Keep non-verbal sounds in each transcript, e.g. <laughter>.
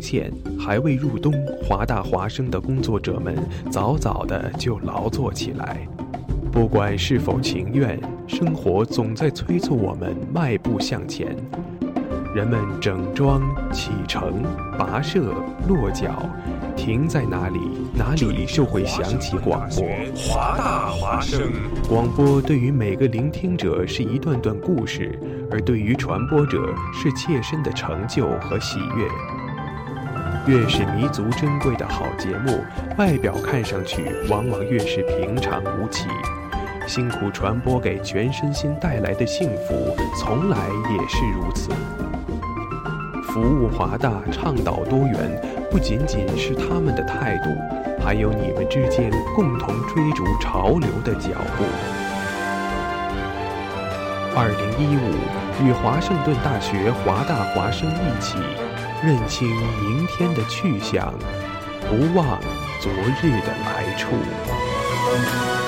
现还未入冬，华大华生的工作者们早早的就劳作起来。不管是否情愿，生活总在催促我们迈步向前。人们整装启程、跋涉、落脚，停在哪里，哪里就会响起广播。华大华声，广播对于每个聆听者是一段段故事，而对于传播者是切身的成就和喜悦。越是弥足珍贵的好节目，外表看上去往往越是平常无奇。辛苦传播给全身心带来的幸福，从来也是如此。服务华大，倡导多元，不仅仅是他们的态度，还有你们之间共同追逐潮流的脚步。二零一五，与华盛顿大学华大华生一起。认清明天的去向，不忘昨日的来处。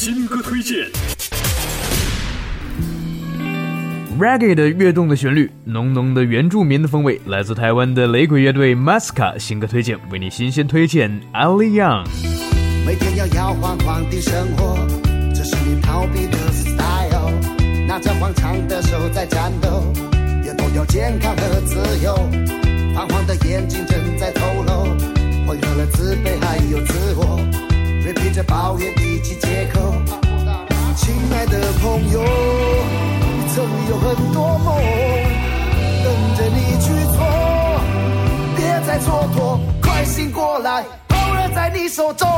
新歌推荐，Reggae 的跃动的旋律，浓浓的原住民的风味，来自台湾的雷鬼乐队 Masca 新歌推荐，为你新鲜推荐 Ali Young。每天要摇晃晃的生活，这是你逃避的 style。拿着荒唐的手在战斗，也脱掉健康和自由。泛黄的眼睛正在透露，混合了自卑还有自我。别着抱怨，以及借口。亲爱的朋友，你曾有很多梦等着你去做，别再蹉跎，快醒过来责任在你手中。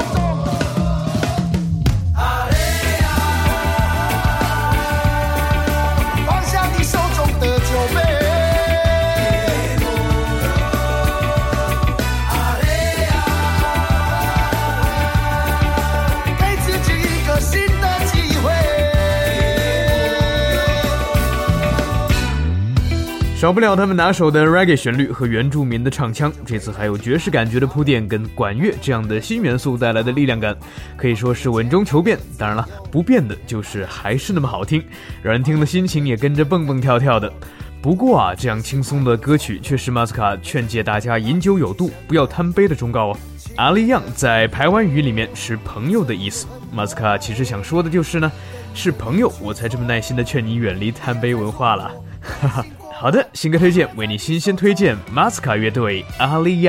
少不了他们拿手的 reggae 旋律和原住民的唱腔，这次还有爵士感觉的铺垫跟管乐这样的新元素带来的力量感，可以说是稳中求变。当然了，不变的就是还是那么好听，让人听了心情也跟着蹦蹦跳跳的。不过啊，这样轻松的歌曲却是马斯卡劝诫大家饮酒有度，不要贪杯的忠告哦。阿里样在排湾语里面是朋友的意思，马斯卡其实想说的就是呢，是朋友我才这么耐心的劝你远离贪杯文化了，哈哈。好的，新歌推荐为你新鲜推荐马斯卡乐队阿里 g。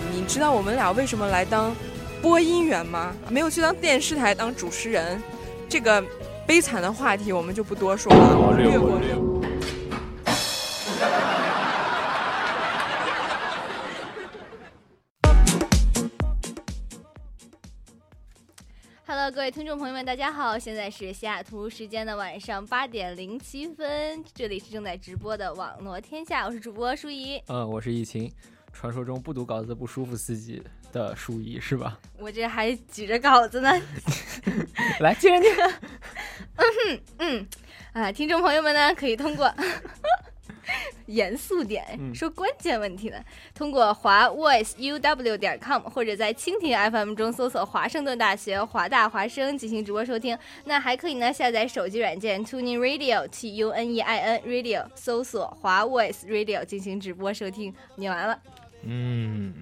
知道我们俩为什么来当播音员吗？没有去当电视台当主持人，这个悲惨的话题我们就不多说了，略过略过。<laughs> Hello，各位听众朋友们，大家好！现在是西雅图时间的晚上八点零七分，这里是正在直播的网络天下，我是主播舒怡。嗯，我是疫情，传说中不读稿子不舒服司机的舒怡是吧？我这还举着稿子呢。<laughs> 来，接着念。<laughs> 嗯嗯，啊，听众朋友们呢，可以通过。<laughs> 严肃点，嗯说关键问题呢。通过华 voice uw 点 com 或者在蜻蜓 FM 中搜索华盛顿大学华大华声进行直播收听。那还可以呢下载手机软件 Tuning Radio T U N E I N Radio，搜索华 voice radio 进行直播收听。念完了。嗯。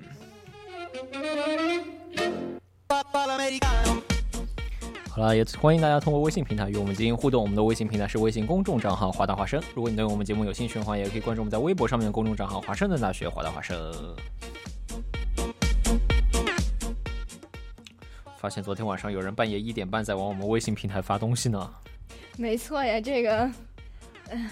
好了，也欢迎大家通过微信平台与我们进行互动。我们的微信平台是微信公众账号“华大华生”。如果你对我们节目有兴趣的话，也可以关注我们在微博上面的公众账号“华盛顿大学华大华生”。发现昨天晚上有人半夜一点半在往我们微信平台发东西呢。没错呀，这个，嗯，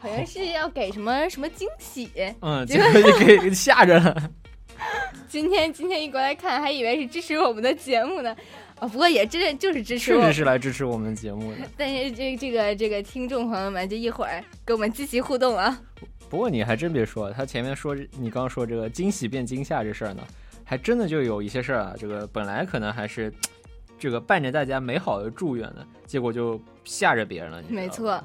好像是要给什么什么惊喜。嗯，结果就给吓着了。<laughs> 今天今天一过来看，还以为是支持我们的节目呢。啊、哦，不过也真的就是支持我，确实是来支持我们节目的。但是这这个这个听众朋友们，就一会儿跟我们积极互动啊。不过你还真别说，他前面说你刚刚说这个惊喜变惊吓这事儿呢，还真的就有一些事儿啊。这个本来可能还是这个伴着大家美好的祝愿的，结果就吓着别人了。没错，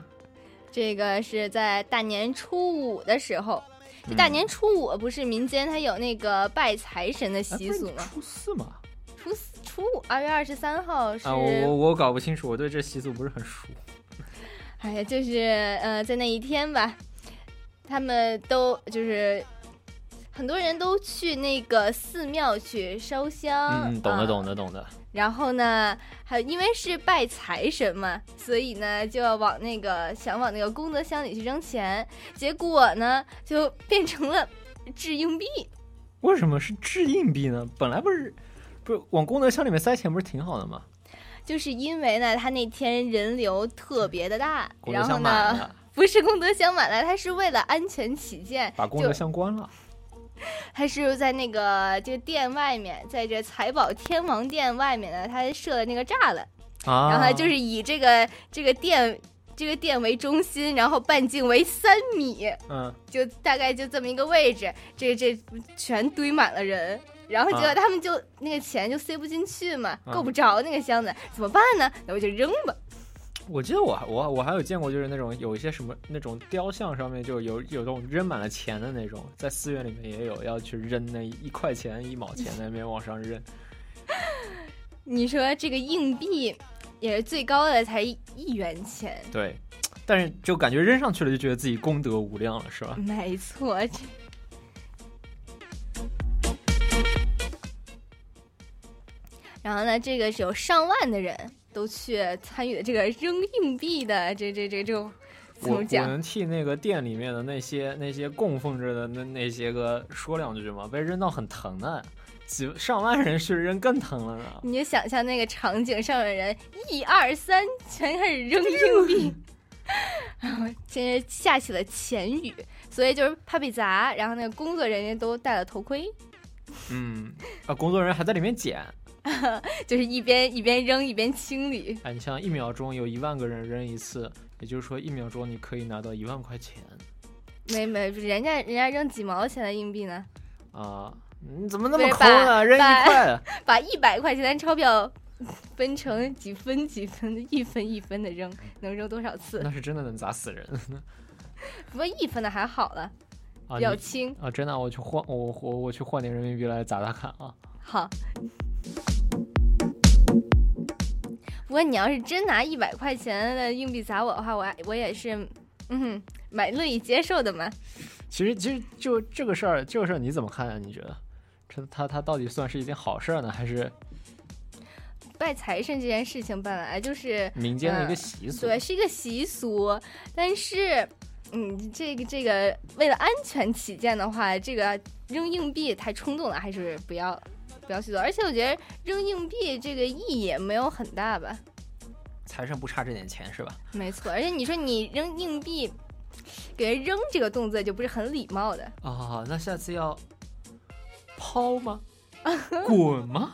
这个是在大年初五的时候。这大年初五不是民间它有那个拜财神的习俗吗？初四嘛。初四、初五，二月二十三号是。啊，我我我搞不清楚，我对这习俗不是很熟。哎呀，就是呃，在那一天吧，他们都就是很多人都去那个寺庙去烧香。嗯，懂的，懂的，懂的。然后呢，还因为是拜财神嘛，所以呢就要往那个想往那个功德箱里去扔钱，结果呢就变成了掷硬币。为什么是掷硬币呢？本来不是。不是往功德箱里面塞钱不是挺好的吗？就是因为呢，他那天人流特别的大，然后呢，不是功德箱满了，他是为了安全起见，把功德箱关了。他是在那个这个店外面，在这财宝天王殿外面呢，他设了那个栅栏，啊、然后就是以这个这个店这个店为中心，然后半径为三米，嗯，就大概就这么一个位置，这这全堆满了人。然后结果他们就、啊、那个钱就塞不进去嘛，啊、够不着那个箱子，怎么办呢？那我就扔吧。我记得我我我还有见过，就是那种有一些什么那种雕像上面就有有那种扔满了钱的那种，在寺院里面也有要去扔那一块钱一毛钱那边往上扔。<laughs> 你说这个硬币也是最高的才一元钱，对，但是就感觉扔上去了就觉得自己功德无量了，是吧？没错。然后呢，这个是有上万的人都去参与的这个扔硬币的这这这这种怎么讲？我能替那个店里面的那些 <laughs> 那些供奉着的那那些个说两句吗？被扔到很疼的，几上万人去扔更疼了呢。你就想象那个场景，上面人一二三，全开始扔硬币，<laughs> 然后现在下起了钱雨，所以就是怕被砸，然后那个工作人员都戴了头盔。嗯，啊，工作人员还在里面捡。<laughs> 就是一边一边扔一边清理。哎，你像一秒钟有一万个人扔一次，也就是说一秒钟你可以拿到一万块钱。没没，人家人家扔几毛钱的硬币呢？啊，你怎么那么抠呢？扔一块，<laughs> 把一百块钱的钞票分成几分几分，一分一分的扔，能扔多少次？那是真的能砸死人。<laughs> 不过一分的还好了。啊，比较轻。啊，真的，我去换我我我去换点人民币来砸砸看啊。好。不过你要是真拿一百块钱的硬币砸我的话，我还我也是，嗯，蛮乐意接受的嘛。其实其实就这个事儿，这个事儿你怎么看啊？你觉得，这他他到底算是一件好事儿呢，还是拜财神这件事情本来就是民间的一个呃习俗？对，是一个习俗，但是，嗯，这个这个为了安全起见的话，这个扔硬币太冲动了，还是不要不要去做。而且我觉得扔硬币这个意义也没有很大吧，财神不差这点钱是吧？没错。而且你说你扔硬币，给人扔这个动作就不是很礼貌的。啊，那下次要抛吗？<laughs> 滚吗？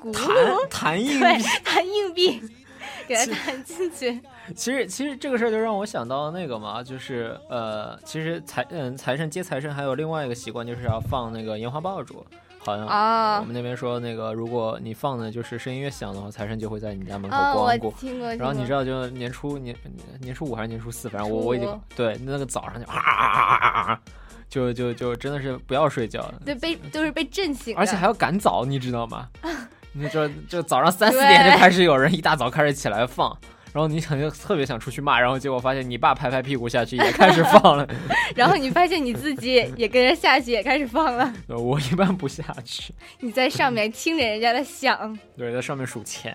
鼓弹 <laughs> 弹硬币。弹硬币，<laughs> 给他弹进去。其实其实这个事儿就让我想到那个嘛，就是呃，其实财嗯财神接财神还有另外一个习惯，就是要放那个烟花爆竹。好像啊我们那边说那个，如果你放的就是声音越响的话，财神就会在你家门口光顾。听过。然后你知道，就年初年年初五还是年初四，反正我我已经对那个早上就啊啊啊啊啊啊，就就就真的是不要睡觉，对被都是被震醒，而且还要赶早，你知道吗？<laughs> 你就就早上三四点就开始有人一大早开始起来放，然后你肯定特别想出去骂，然后结果发现你爸拍拍屁股下去也开始放了，<laughs> 然后你发现你自己也跟着下去，也开始放了。<laughs> 我一般不下去，你在上面听着人家的响，对，在上面数钱。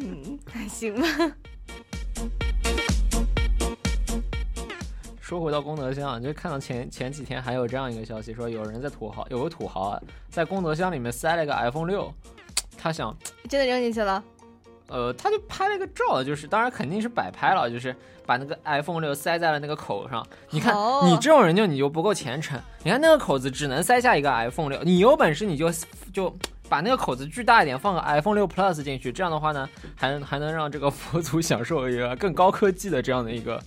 嗯，还行吧。说回到功德箱，就看到前前几天还有这样一个消息，说有人在土豪有个土豪啊，在功德箱里面塞了一个 iPhone 六，他想真的扔进去了，呃，他就拍了个照，就是当然肯定是摆拍了，就是把那个 iPhone 六塞在了那个口上。你看，哦你这种人就你就不够虔诚。你看那个口子只能塞下一个 iPhone 六，你有本事你就就把那个口子巨大一点，放个 iPhone 六 Plus 进去，这样的话呢，还能还能让这个佛祖享受一个更高科技的这样的一个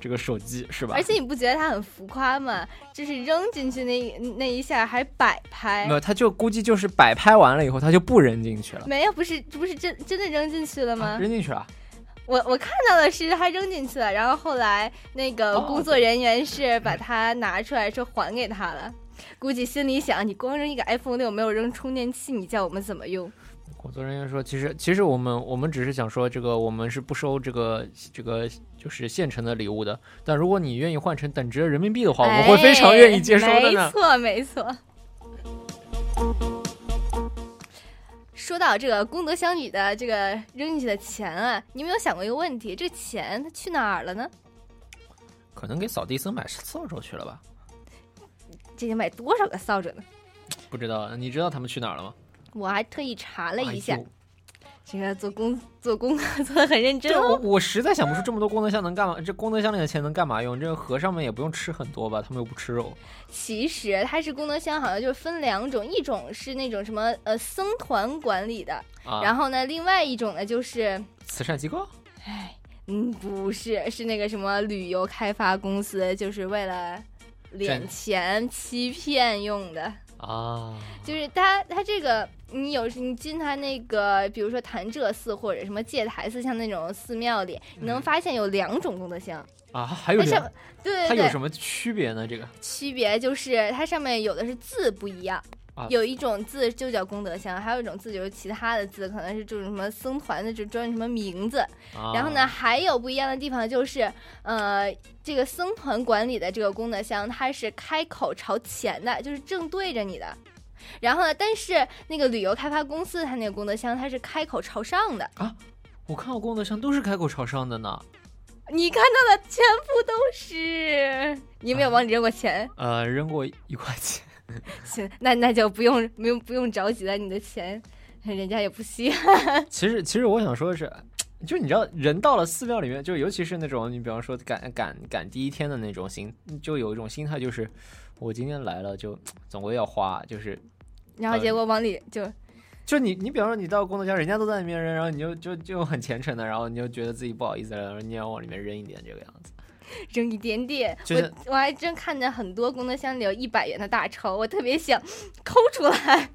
这个手机，是吧？而且你不觉得它很浮夸吗？就是扔进去那那一下还摆拍没，有，他就估计就是摆拍完了以后，他就不扔进去了。没有，不是不是真真的扔进去了吗？啊扔进去了，我我看到的是他扔进去了，然后后来那个哦工作人员是把它拿出来说还给他了，估计心里想，你光扔一个 iPhone 六，没有扔充电器，你叫我们怎么用？工作人员说，其实其实我们我们只是想说，这个我们是不收这个这个就是现成的礼物的。但如果你愿意换成等值的人民币的话，我们会非常愿意接收的没。错，没错。说到这个功德箱里的这个扔进去的钱啊，你有没有想过一个问题？这钱它去哪儿了呢？可能给扫地僧买扫帚去了吧？这得买多少个扫帚呢？不知道，你知道他们去哪儿了吗？我还特意查了一下，这个做工 <laughs> 做功课做的很认真这我哦。我实在想不出这么多功德箱能干嘛？这功德箱里的钱能干嘛用？这个和尚们也不用吃很多吧？他们又不吃肉。其实它是功德箱，好像就分两种，一种是那种什么呃僧团管理的，啊，然后呢，另外一种呢就是慈善机构哎嗯，不是，是那个什么旅游开发公司，就是为了敛钱欺骗用的。啊，就是它，它这个你有时你进它那个，比如说潭柘寺或者什么戒台寺，像那种寺庙里，你能发现有两种功德箱。啊，还有什么，对对对，它有什么区别呢？这个区别就是它上面有的是字不一样。啊有一种字就叫功德箱，还有一种字就是其他的字，可能是这种什么僧团的，就专什么名字。啊，然后呢，还有不一样的地方就是，呃，这个僧团管理的这个功德箱，它是开口朝前的，就是正对着你的。然后呢，但是那个旅游开发公司它那个功德箱，它是开口朝上的啊。我看到功德箱都是开口朝上的呢。你看到的全部都是，你有没有往里扔过钱？呃，扔过一块钱。<laughs> 行，那那就不用不用不用着急了，你的钱人家也不稀罕。<laughs> 其实，其实我想说的是，就你知道，人到了寺庙里面，就尤其是那种你比方说赶赶赶第一天的那种心，就有一种心态，就是我今天来了就总归要花，就是然后结果往里就就你你比方说你到功德箱，人家都在里面扔，然后你就就就很虔诚的，然后你就觉得自己不好意思了，然后你要往里面扔一点这个样子。<laughs> 扔一点点。就是我我还真看见很多功德箱里有一百元的大钞，我特别想抠出来。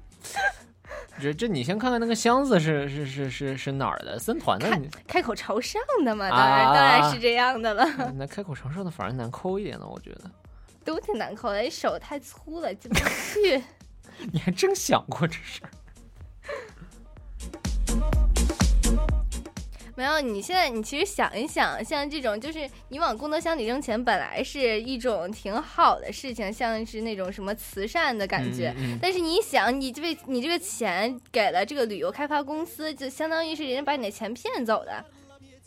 <laughs> 这这你先看看那个箱子是是是是是哪儿的？森团的，你开口朝上的嘛，当然、当然是这样的了。那开口朝上的反而难抠一点呢，我觉得。都挺难抠的，手太粗了进不去。<laughs> 你还真想过这事儿？没有，你现在你其实想一想，像这种就是你往功德箱里扔钱，本来是一种挺好的事情，像是那种什么慈善的感觉。嗯嗯但是你想，你这个你这个钱给了这个旅游开发公司，就相当于是人家把你的钱骗走的，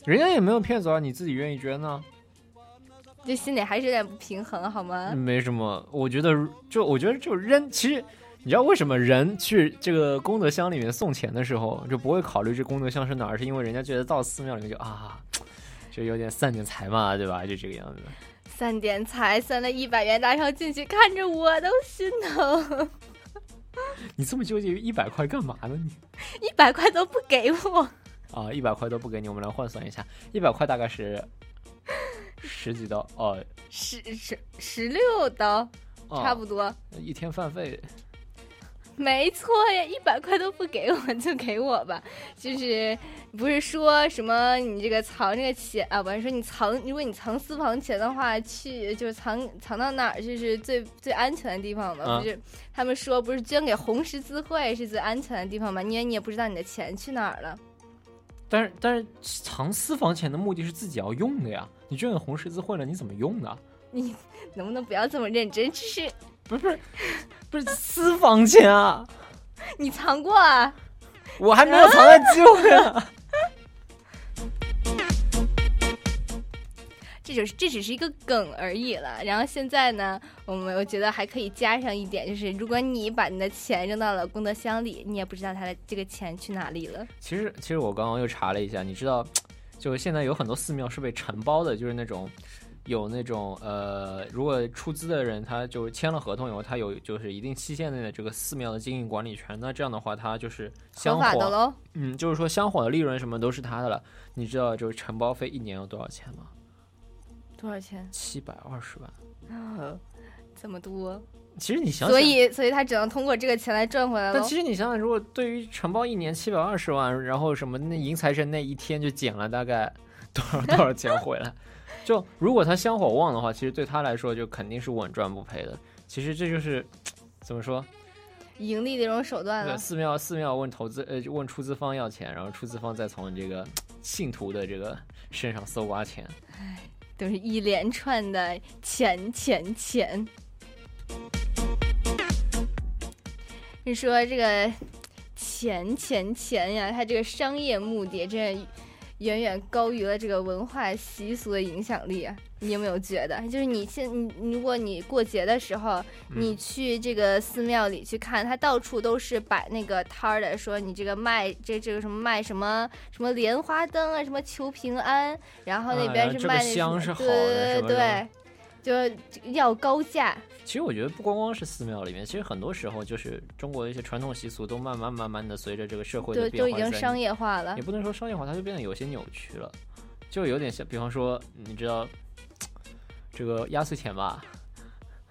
人家也没有骗走啊，你自己愿意捐呢。这心里还是有点不平衡，好吗？没什么，我觉得就我觉得就扔，其实你知道为什么人去这个功德箱里面送钱的时候就不会考虑这功德箱是哪儿，是因为人家觉得到寺庙里面就啊，就有点散点财嘛，对吧？就这个样子。散点财，散了一百元大钞进去，看着我都心疼，你这么纠结于一百块干嘛呢？你一百块都不给我。啊，一百块都不给你，我们来换算一下，一百块大概是十几刀哦，十十十六刀，哦差不多。一天饭费。<laughs> 没错呀，一百块都不给我就给我吧。<laughs> 就是不是说什么你这个藏这个钱啊，不是说你藏，如果你藏私房钱的话，去就是藏藏到哪儿就是最最安全的地方嘛？啊不是他们说不是捐给红十字会是最安全的地方吗？因为你也不知道你的钱去哪儿了。但是但是藏私房钱的目的是自己要用的呀，你捐给红十字会了，你怎么用呢？你能不能不要这么认真？就是不是 <laughs> 不是私房钱啊，你藏过啊？我还没有藏在机会啊。<laughs> 这就是这只是一个梗而已了。然后现在呢，我们我觉得还可以加上一点，就是如果你把你的钱扔到了功德箱里，你也不知道他的这个钱去哪里了。其实其实我刚刚又查了一下，你知道，就是现在有很多寺庙是被承包的，就是那种。有那种呃，如果出资的人他就签了合同以后，他有就是一定期限内的这个寺庙的经营管理权，那这样的话，他就是香火，喽。嗯，就是说香火的利润什么都是他的了。你知道就是承包费一年要多少钱吗？多少钱？七百二十万。啊，这么多。其实你想想，所以所以他只能通过这个钱来赚回来但。其实你想想，如果对于承包一年七百二十万，然后什么那迎财神那一天就减了大概多少 <laughs> 多少钱回来，<laughs> 就如果他香火旺的话，其实对他来说就肯定是稳赚不赔的。其实这就是 <tsk> 怎么说？盈利的一种手段了。对寺庙寺庙问投资呃问出资方要钱，然后出资方再从这个 <tsk> 信徒的这个身上搜刮钱。都是一连串的钱钱钱。你说这个钱钱钱呀，他这个商业目的真的远远高于了这个文化习俗的影响力啊！你有没有觉得？就是你现你如果你过节的时候，你去这个寺庙里去看，它到处都是摆那个摊儿的，说你这个卖这这个什么卖什么什么莲花灯啊，什么求平安，然后那啊边是卖那香是好的对对对，就要高价。其实我觉得不光光是寺庙里面，其实很多时候就是中国的一些传统习俗都慢慢慢慢的随着这个社会的变化在都已经商业化了也。不能说商业化，它就变得有些扭曲了，就有点像，比方说，你知道这个压岁钱吧？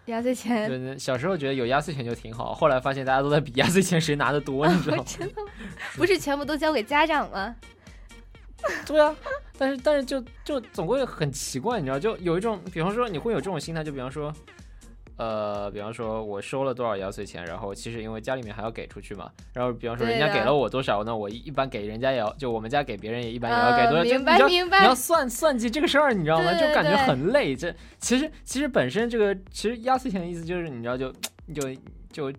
压岁钱对，那小时候觉得有压岁钱就挺好，后来发现大家都在比压岁钱谁拿的多，你知道吗？真的吗不是全部都交给家长吗？对啊，但是但是就就总归很奇怪，你知道，就有一种，比方说你会有这种心态，就比方说。呃，比方说，我收了多少压岁钱，然后其实因为家里面还要给出去嘛，然后比方说人家给了我多少，那我一般给人家也要，就我们家给别人也一般也要给呃多少，就明白明白你要算算计这个事儿，你知道吗？就感觉很累。这其实其实本身这个其实压岁钱的意思就是你知道就就就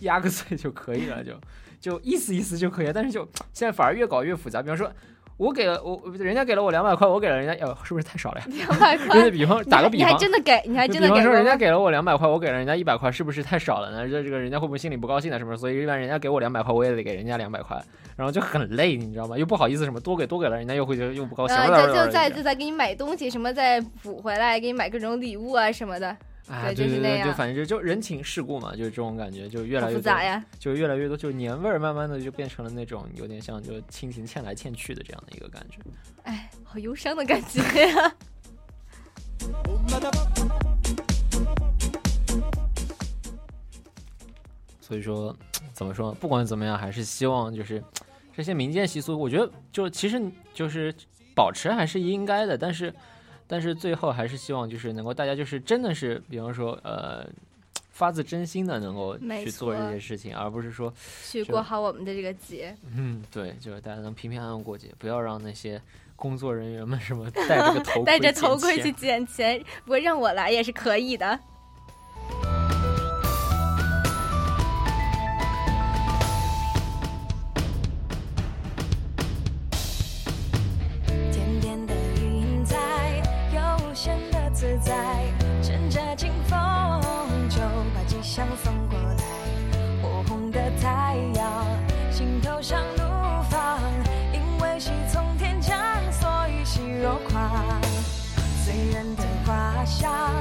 压个岁就可以了，就就意思意思就可以了。但是就现在反而越搞越复杂，比方说。我给了我，人家给了我两百块，我给了人家，呃，是不是太少了呀？两百就块是，<laughs> 比方打个比方，你还真的给，你还真的给过吗？人家给了我两百块，我给了人家一百块，是不是太少了呢？这这个人家会不会心里不高兴呢？是不是？所以一般人家给我两百块，我也得给人家两百块，然后就很累，你知道吗？又不好意思什么多给多给了人家又会觉得又不高兴，呃，然后就就再就再给你买东西，什么再补回来，给你买各种礼物啊什么的，啊，对对对对，就反正就就人情世故嘛，就是这种感觉，就越来越，复杂呀。就越来越多，就年味儿慢慢的就变成了那种有点像就亲情欠来欠去的这样的一个感觉。哎，好忧伤的感觉呀。<laughs> 所以说，怎么说？不管怎么样，还是希望就是这些民间习俗，我觉得就其实就是保持还是应该的，但是但是最后还是希望就是能够大家就是真的是，比方说呃。发自真心的能够去做这些事情，而不是说，去过好我们的这个节。嗯，对，就是大家能平平安安过节，不要让那些工作人员们什么戴着个头 <laughs> 盔戴着头盔去捡钱捡钱，不过让我来也是可以的。花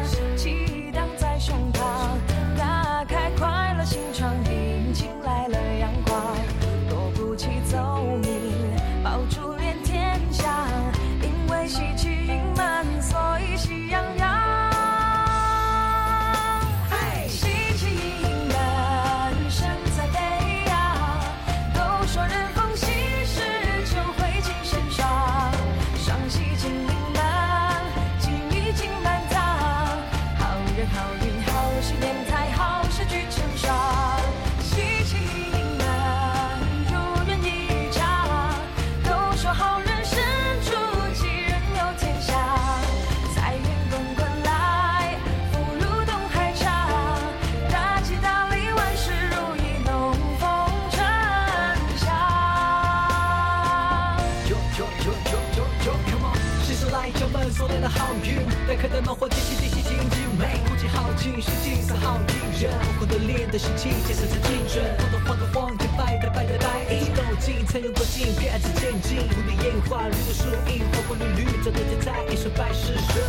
的脸的心情，节色才精准，红的黄的黄，天白的白的白，一起走近才能够近，别暗自前进，蝴蝶烟花，绿的树荫，花花绿绿，走得精彩，一生百事顺。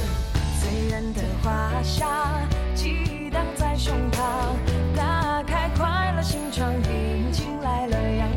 醉人的花香，激荡在胸膛，打开快乐心窗，迎进来了阳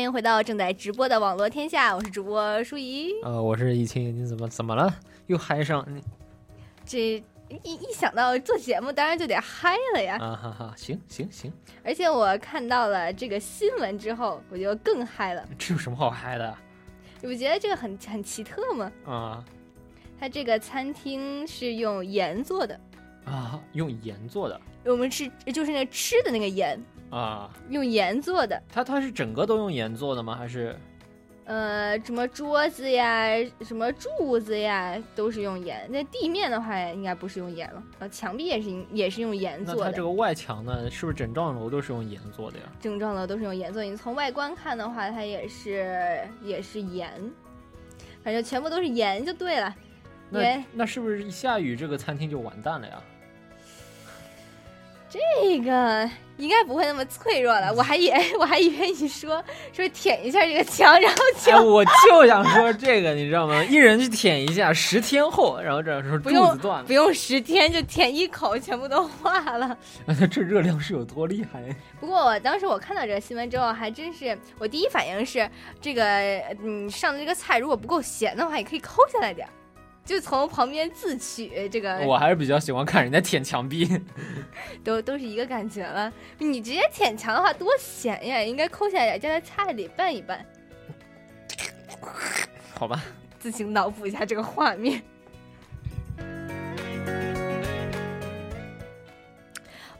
欢迎回到正在直播的网络天下，我是主播舒怡。呃，我是易清，你怎么怎么了？又嗨上你这一一想到做节目，当然就得嗨了呀。啊哈哈，行行行，而且我看到了这个新闻之后，我就更嗨了。这有什么好嗨的你不觉得这个很很奇特吗？啊它这个餐厅是用盐做的，啊？用盐做的我们吃就是那吃的那个盐，啊？用盐做的。它它是整个都用盐做的吗？还是呃，什么桌子呀，什么柱子呀，都是用盐。那地面的话，应该不是用盐了。呃，墙壁也是也是用盐做的。那它这个外墙呢？是不是整幢楼都是用盐做的呀？整幢楼都是用盐做的。你从外观看的话，它也是也是盐，反正全部都是盐就对了。因那那是不是一下雨这个餐厅就完蛋了呀？这个应该不会那么脆弱了。我还以为 <laughs> 我还以为你说说舔一下这个墙，然后就、哎，我就想说这个，你知道吗？一人去舔一下，十天后，然后这时候柱不用子断了不，用十天就舔一口，全部都化了。<laughs> 这热量是有多厉害？不过我当时我看到这个新闻之后，还真是我第一反应是，这个嗯上的这个菜如果不够咸的话，也可以抠下来点儿，就从旁边自取。这个我还是比较喜欢看人家舔墙壁。<laughs> 都都是一个感觉了。你直接舔墙的话多咸呀，应该抠下来加在菜里拌一拌。<laughs> 好吧，自行脑补一下这个画面。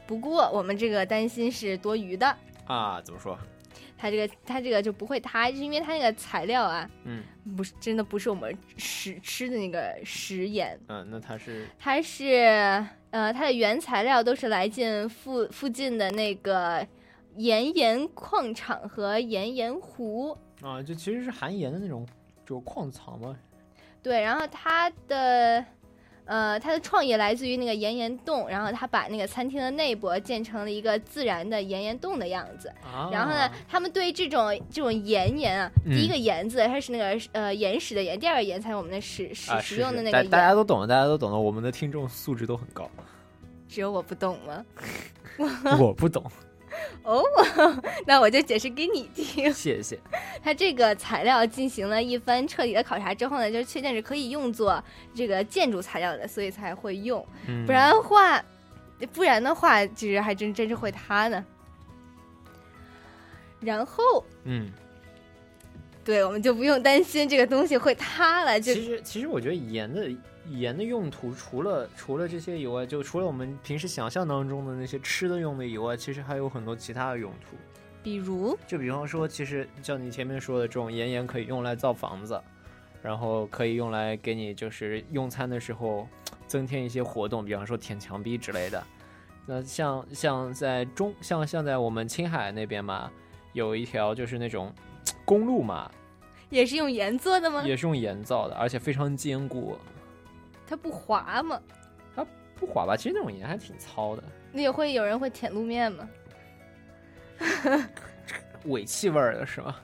不过我们这个担心是多余的，啊，怎么说？它这个它这个就不会塌，是因为它那个材料啊，嗯不是真的不是我们食吃的那个食盐，嗯，那它是它是呃它的原材料都是来自附附近的那个盐盐矿场和盐盐湖。啊，就其实是含盐的那种，就矿藏嘛。对，然后它的呃他的创意来自于那个岩岩洞，然后他把那个餐厅的内部建成了一个自然的岩岩洞的样子。啊然后呢，他们对这种这种岩岩啊，嗯第一个岩字它是那个呃岩石的岩，第二个岩才是我们的食食啊，食是是大用的那个岩。大家都懂了，大家都懂了，我们的听众素质都很高。只有我不懂吗？<laughs> <laughs> 我不懂，<laughs> 哦，那我就解释给你听。谢谢。<laughs> 它这个材料进行了一番彻底的考察之后呢，就确定是可以用作这个建筑材料的，所以才会用。嗯不然的话，不然的话，其实还真真是会塌呢。然后，嗯，对我们就不用担心这个东西会塌了，就其实其实我觉得盐的盐的用途，除了除了这些以外，就除了我们平时想象当中的那些吃的用的以外，其实还有很多其他的用途。比如，就比方说，其实像你前面说的这种盐盐可以用来造房子，然后可以用来给你就是用餐的时候增添一些活动，比方说舔墙壁之类的。那像像在中像像在我们青海那边嘛，有一条就是那种公路嘛，也是用盐做的吗？也是用盐造的，而且非常坚固，它不滑吗？它不滑吧？其实那种盐还挺糙的，那也会有人会舔路面吗？<laughs> 尾气味儿的是吗？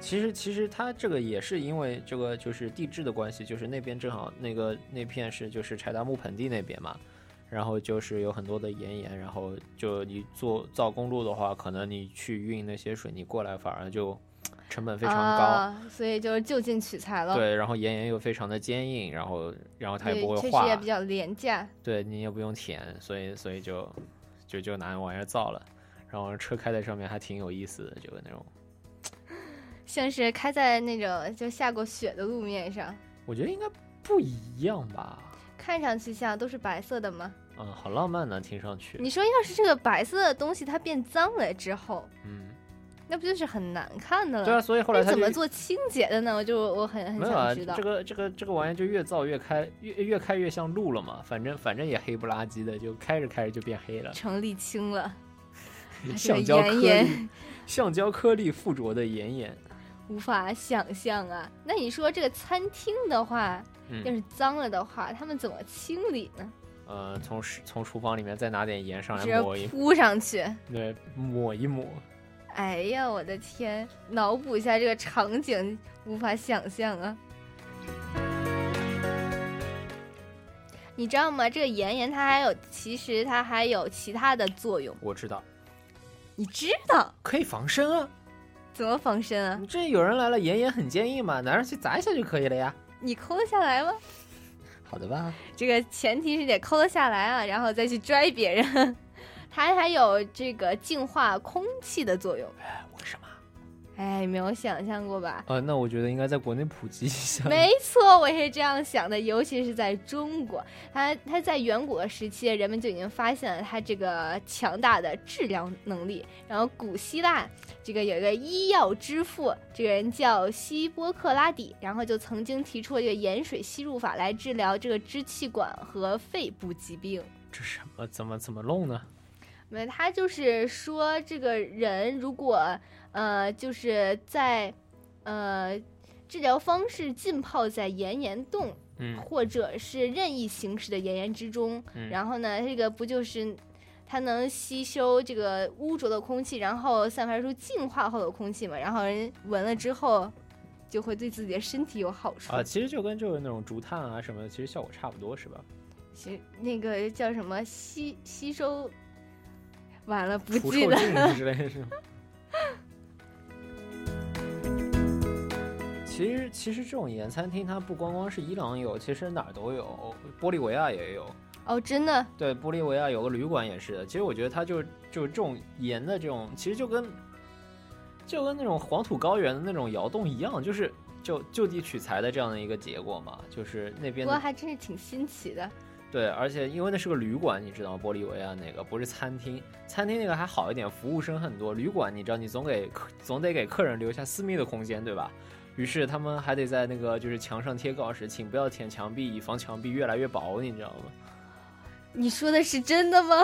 其实，其实它这个也是因为这个就是地质的关系，就是那边正好那个那片是就是柴达木盆地那边嘛，然后就是有很多的岩盐，然后就你做造公路的话，可能你去运那些水泥过来，反而就成本非常高。啊，所以就是就近取材了。对，然后岩盐又非常的坚硬，然后然后它也不会化，也比较廉价。对你也不用舔，所以所以就就就拿那玩意儿造了，然后车开在上面还挺有意思的，就那种，<laughs> 像是开在那种就下过雪的路面上，我觉得应该不一样吧？看上去像都是白色的吗？嗯，好浪漫呢，听上去。你说要是这个白色的东西它变脏了之后，嗯，那不就是很难看的了？对啊，所以后来他怎么做清洁的呢？我就我很很想知道。这个这个这个玩意儿就越造越开，越越开越像路了嘛。反正反正也黑不拉几的，就开着开着就变黑了。成沥青了，<laughs> 这个橡胶颗粒岩，橡胶颗粒附着的岩盐。无法想象啊。那你说这个餐厅的话，嗯要是脏了的话，他们怎么清理呢？呃，从从厨房里面再拿点盐上来抹一铺上去。对，抹一抹。哎呀，我的天！脑补一下这个场景，无法想象啊。你知道吗？这个岩盐它还有，其实它还有其他的作用。我知道，你知道可以防身啊。怎么防身啊？这有人来了，盐盐很坚硬嘛，拿上去砸一下就可以了呀。你抠得下来吗？好的吧？这个前提是得抠得下来啊，然后再去拽别人。它还有这个净化空气的作用。哎为什么？哎，没有想象过吧？呃，那我觉得应该在国内普及一下。没错，我也是这样想的，尤其是在中国，它它在远古的时期，人们就已经发现了它这个强大的治疗能力。然后古希腊这个有一个医药之父，这个人叫希波克拉底，然后就曾经提出了这个盐水吸入法来治疗这个支气管和肺部疾病。这什么？怎么怎么弄呢？没，他就是说，这个人如果呃，就是在呃，治疗方式浸泡在岩岩洞，嗯或者是任意形式的岩岩之中。嗯然后呢，这个不就是它能吸收这个污浊的空气，然后散发出净化后的空气嘛？然后人闻了之后，就会对自己的身体有好处。啊，其实就跟就是那种竹炭啊什么的，其实效果差不多，是吧？其实那个叫什么吸吸收，完了不记得净之类的？<laughs> 其实其实这种盐餐厅，它不光光是伊朗有，其实哪儿都有，玻利维亚也有。哦，真的对，玻利维亚有个旅馆也是的。其实我觉得它就就这种盐的这种，其实就跟就跟那种黄土高原的那种窑洞一样，就是就就地取材的这样的一个结果嘛。就是那边不过还真是挺新奇的。对，而且因为那是个旅馆，你知道吗？玻利维亚那个不是餐厅，餐厅那个还好一点，服务生很多。旅馆你知道，你总给客总得给客人留下私密的空间，对吧？于是他们还得在那个就是墙上贴告示，请不要舔墙壁，以防墙壁越来越薄，你知道吗？你说的是真的吗？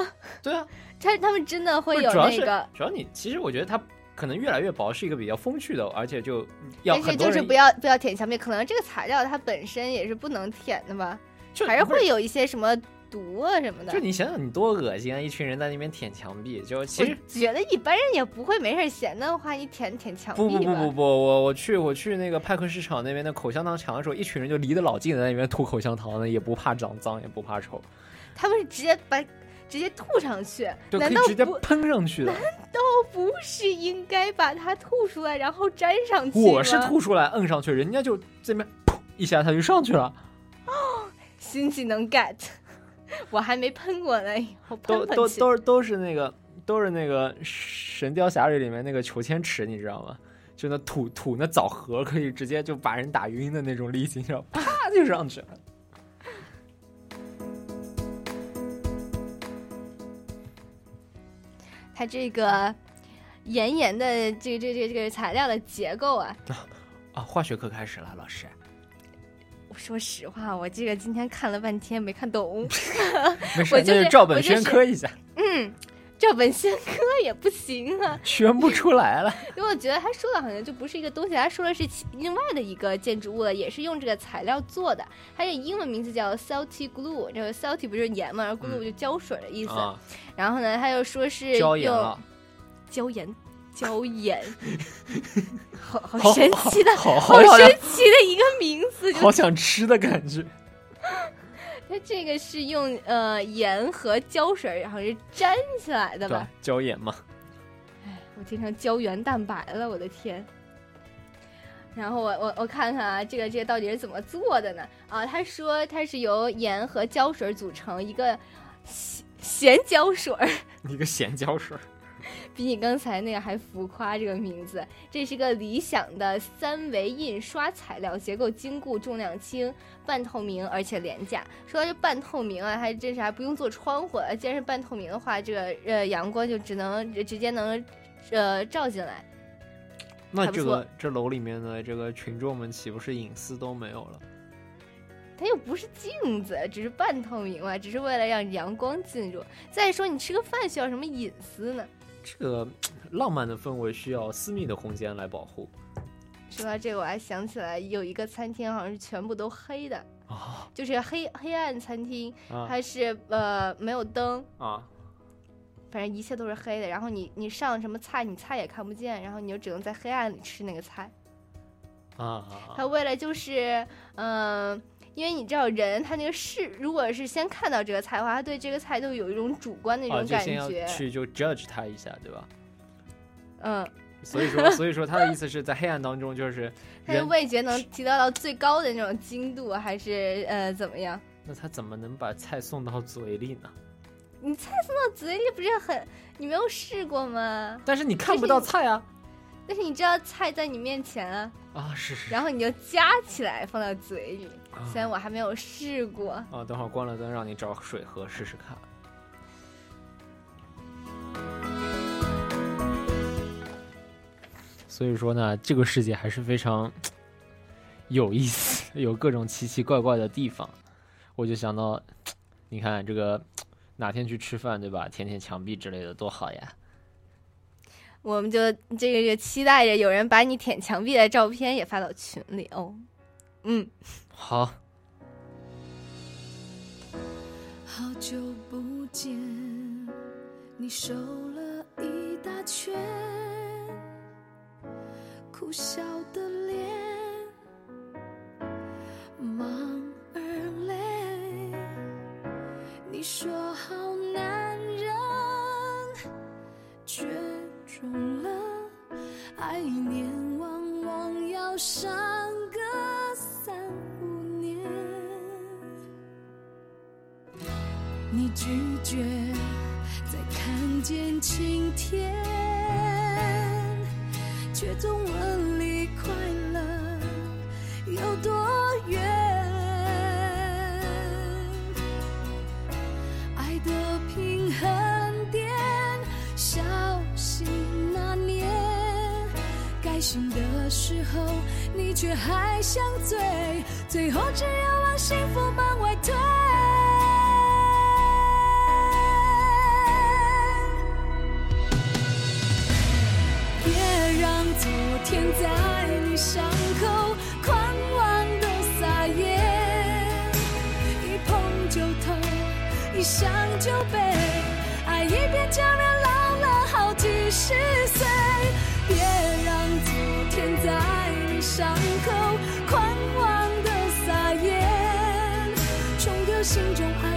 对啊，<laughs> 他他们真的会有那个，主要你其实我觉得它可能越来越薄是一个比较风趣的，而且就要但是很多人就是不要不要舔墙壁，可能这个材料它本身也是不能舔的吧，还是会有一些什么毒啊什么的就。你想想，你多恶心啊！一群人在那边舔墙壁，就其实觉得一般人也不会没事儿闲的话，你舔舔墙不不壁。不不不，我我去我去那个派克市场那边的口香糖墙的时候，一群人就离得老近的在那边吐口香糖呢，也不怕长脏，也不怕臭，他们是直接把直接吐上去，难道以直接不喷上去的。难道不是应该把它吐出来，然后粘上去我是吐出来摁上去，人家就这边噗一下他就上去了，新技能 get，<laughs> 我还没喷过呢，以后都都喷喷去。都是都是那个都是那个《神雕侠侣》里面那个裘千尺，你知道吗？就那吐吐那枣核可以直接就把人打晕的那种力气，你知道，<laughs> 啪就上去了。它这个岩岩的这个这个这个这个材料的结构啊，<laughs> 啊，化学课开始了，老师。我说实话，我这个今天看了半天没看懂。<laughs> <laughs> 没事，我就是照本宣科一下，嗯，照本宣科也不行啊，宣不出来了。<laughs> 因为我觉得他说的好像就不是一个东西，他说的是另外的一个建筑物了，也是用这个材料做的。它这英文名字叫 salty glue，这个 salty 不就是盐嘛，然后 glue 就胶水的意思。啊然后呢，他又说是用了椒盐。椒盐，<laughs> 好好好神奇的，好好好好神奇的一个名字，就好想吃的感觉。<laughs> 它这个是用呃盐和胶水，然后是粘起来的吧？，椒盐嘛。我听成胶原蛋白了，我的天！然后我我我看看啊，这个这个到底是怎么做的呢？啊，他说它是由盐和胶水组成一个咸咸胶水儿，<laughs> 一个咸胶水儿，比你刚才那个还浮夸。这个名字，这是个理想的三维印刷材料，结构坚固，重量轻，半透明而且廉价。说到这半透明啊，还真是还不用做窗户了。既然是半透明的话，这个呃阳光就只能直接能呃照进来。那这个这楼里面的这个群众们岂不是隐私都没有了？它又不是镜子，只是半透明嘛，只是为了让阳光进入。再说你吃个饭需要什么隐私呢？这个浪漫的氛围需要私密的空间来保护说到这个，我还想起来有一个餐厅好像是全部都黑的，啊就是黑黑暗餐厅，啊它是呃没有灯，啊！反正一切都是黑的。然后你你上什么菜，你菜也看不见，然后你就只能在黑暗里吃那个菜。啊！他为了就是嗯、呃因为你知道人他那个是，如果是先看到这个菜的话，他对这个菜都有一种主观的那啊，种感就先要觉。去就 judge 他一下，对吧？嗯，所以说，所以说他的意思是在黑暗当中，就是他的，味觉能提高到最高的那种精度，还是呃怎么样？那他怎么能把菜送到嘴里呢？你菜送到嘴里不是很？你没有试过吗？但是你看不到菜啊！但是你知道菜在你面前啊，啊，是是。然后你就夹起来放到嘴里。啊虽然我还没有试过，啊，等会儿关了灯，让你找水喝试试看。所以说呢，这个世界还是非常有意思，<laughs> 有各种奇奇怪怪的地方。我就想到，你看这个哪天去吃饭，对吧？舔舔墙壁之类的，多好呀！我们就这个月期待着有人把你舔墙壁的照片也发到群里哦。嗯，好，好久不见，你瘦了一大圈，苦笑的脸，忙而累。你说好男人绝种了，爱一年往往要伤拒绝再看见晴天，却总问离快乐有多远。爱的平衡点，小心拿捏。该醒的时候，你却还想醉，最后只有往幸福门外推。心中爱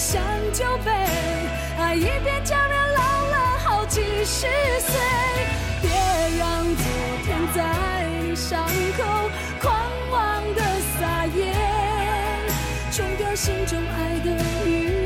想就飞，爱一遍叫人老了好几十岁。别让昨天在你伤口狂妄的撒野，冲掉心中爱的余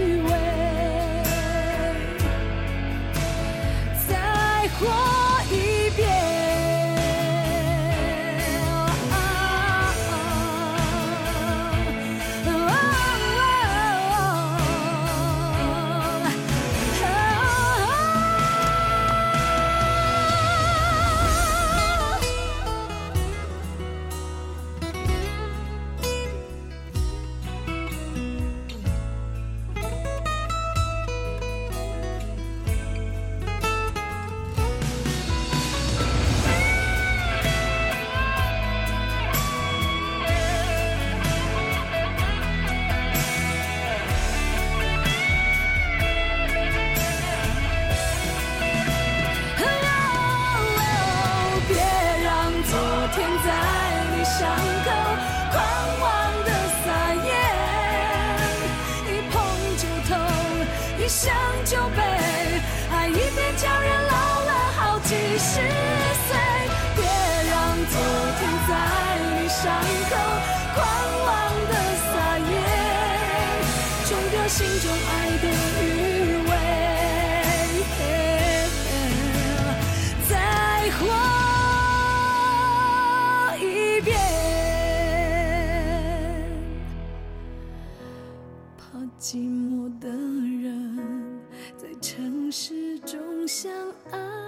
始终相爱。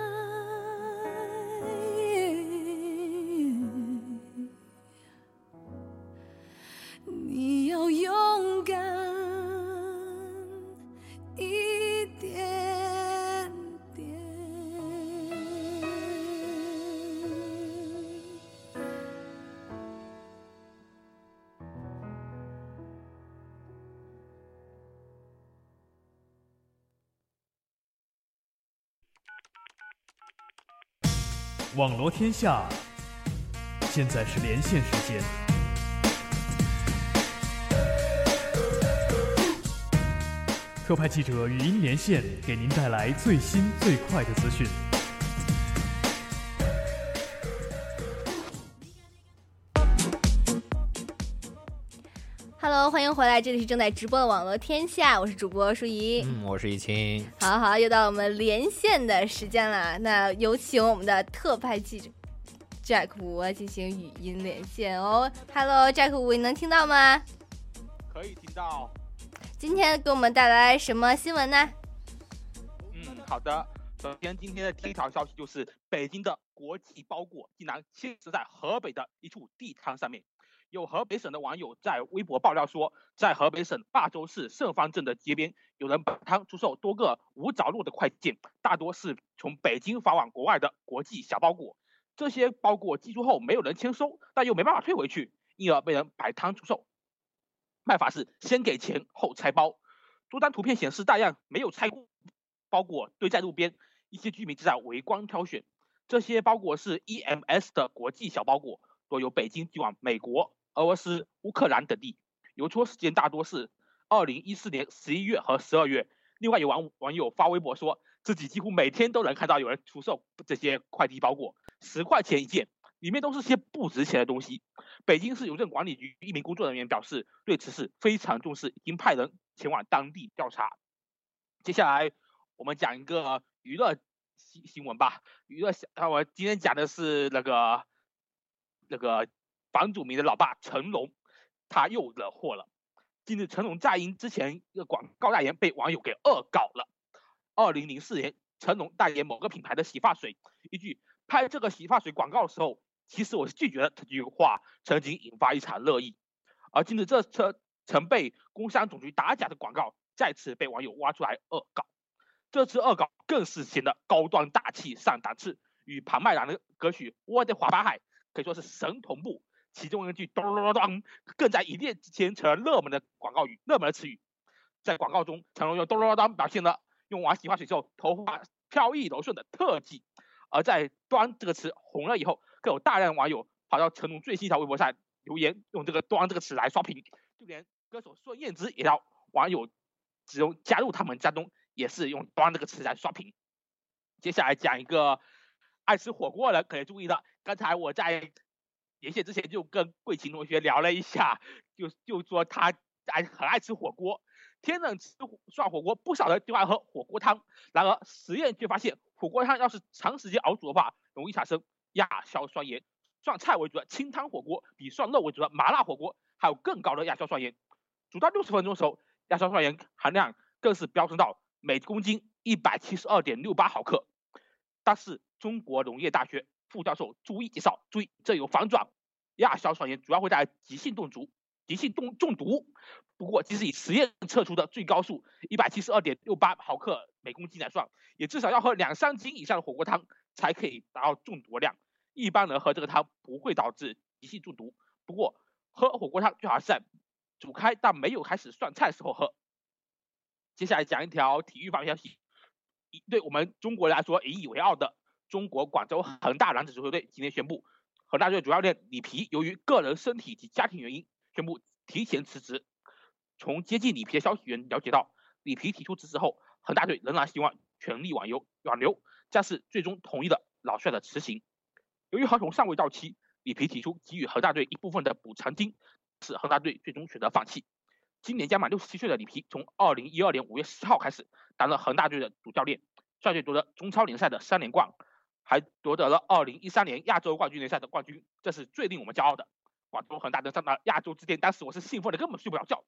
网罗天下，现在是连线时间。特派记者语音连线，给您带来最新最快的资讯。回来，这里是正在直播的网络天下，我是主播舒怡。嗯，我是易清。好好，又到我们连线的时间了，那有请我们的特派记者 Jack 吴进行语音连线哦。Hello，Jack 吴，你能听到吗？可以听到。今天给我们带来什么新闻呢？嗯，好的。首先，今天的第一条消息就是北京的国际包裹竟然消失在河北的一处地摊上面。有河北省的网友在微博爆料说，在河北省霸州市盛芳镇的街边，有人摆摊出售多个无着落的快件，大多是从北京发往国外的国际小包裹。这些包裹寄出后没有人签收，但又没办法退回去，因而被人摆摊出售。卖法是先给钱后拆包。多张图片显示，大量没有拆过包裹堆在路边，一些居民正在围观挑选。这些包裹是 EMS 的国际小包裹，多由北京寄往美国、俄罗斯、乌克兰等地，邮戳时间大多是二零一四年十一月和十二月。另外有网网友发微博说，自己几乎每天都能看到有人出售这些快递包裹，十块钱一件，里面都是些不值钱的东西。北京市邮政管理局一名工作人员表示，对此事非常重视，已经派人前往当地调查。接下来我们讲一个娱乐新新闻吧。娱乐新，啊，我今天讲的是那个那个房祖名的老爸成龙，他又惹祸了。近日，成龙在因之前一个广告代言被网友给恶搞了。二零零四年，成龙代言某个品牌的洗发水，一句拍这个洗发水广告的时候，其实我是拒绝了这句话，曾经引发一场热议。而近日，这车曾被工商总局打假的广告再次被网友挖出来恶搞，这次恶搞更是显得高端大气上档次，与庞麦郎的歌曲《我的滑板海》可以说是神同步。其中一句咚咚咚咚，更在一夜之间成了热门的广告语、热门的词语。在广告中，成龙用咚咚咚表现了用完洗发水之后头发飘逸柔顺的特技。而在“端”这个词红了以后，更有大量网友跑到成龙最新一条微博上留言，用这个“端”这个词来刷屏。就连歌手孙燕姿也让网友只用加入他们家中，也是用“端”这个词来刷屏。接下来讲一个爱吃火锅的人可以注意的，刚才我在连线之前就跟桂琴同学聊了一下，就就说他爱很爱吃火锅，天冷吃涮火锅，不少人就爱喝火锅汤。然而实验却发现，火锅汤要是长时间熬煮的话，容易产生亚硝酸盐。涮菜为主的清汤火锅比涮肉为主的麻辣火锅还有更高的亚硝酸盐。煮到六十分钟的时候，亚硝酸盐含量更是飙升到每公斤一百七十二点六八毫克。但是中国农业大学副教授朱毅介绍，注意这有反转，亚硝酸盐主要会带来急性中毒，急性中中毒。不过，即使以实验测出的最高数一百七十二点六八毫克每公斤来算，也至少要喝两三斤以上的火锅汤才可以达到中毒量。一般人喝这个汤不会导致急性中毒。不过，喝火锅汤最好是在煮开但没有开始涮菜时候喝。接下来讲一条体育方面消息，以对我们中国来说引以为傲的中国广州恒大男子足球队今天宣布，恒大队主教练里皮由于个人身体及家庭原因，宣布提前辞职。从接近里皮的消息源了解到，里皮提出辞职后，恒大队仍然希望全力挽留挽留，但是最终同意了老帅的辞行。由于合同尚未到期，里皮提出给予恒大队一部分的补偿金，使恒大队最终选择放弃。今年将满六十七岁的里皮，从二零一二年五月十号开始担任恒大队的主教练，率队夺得中超联赛的三连冠，还夺得了二零一三年亚洲冠军联赛的冠军，这是最令我们骄傲的。广州恒大登上了亚洲之巅，当时我是兴奋的根本睡不着觉。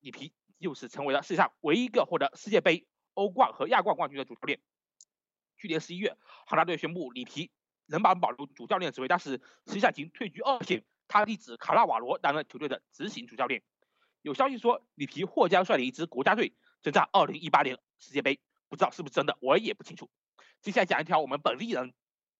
里皮又是成为了世界上唯一一个获得世界杯、欧冠和亚冠冠军的主教练。去年十一月，恒大队宣布里皮仍保保留主教练职位，但是实际上已经退居二线，他弟子卡纳瓦罗担任球队的执行主教练。有消息说，里皮或将率领一支国家队征战二零一八年世界杯，不知道是不是真的，我也不清楚。接下来讲一条我们本地人、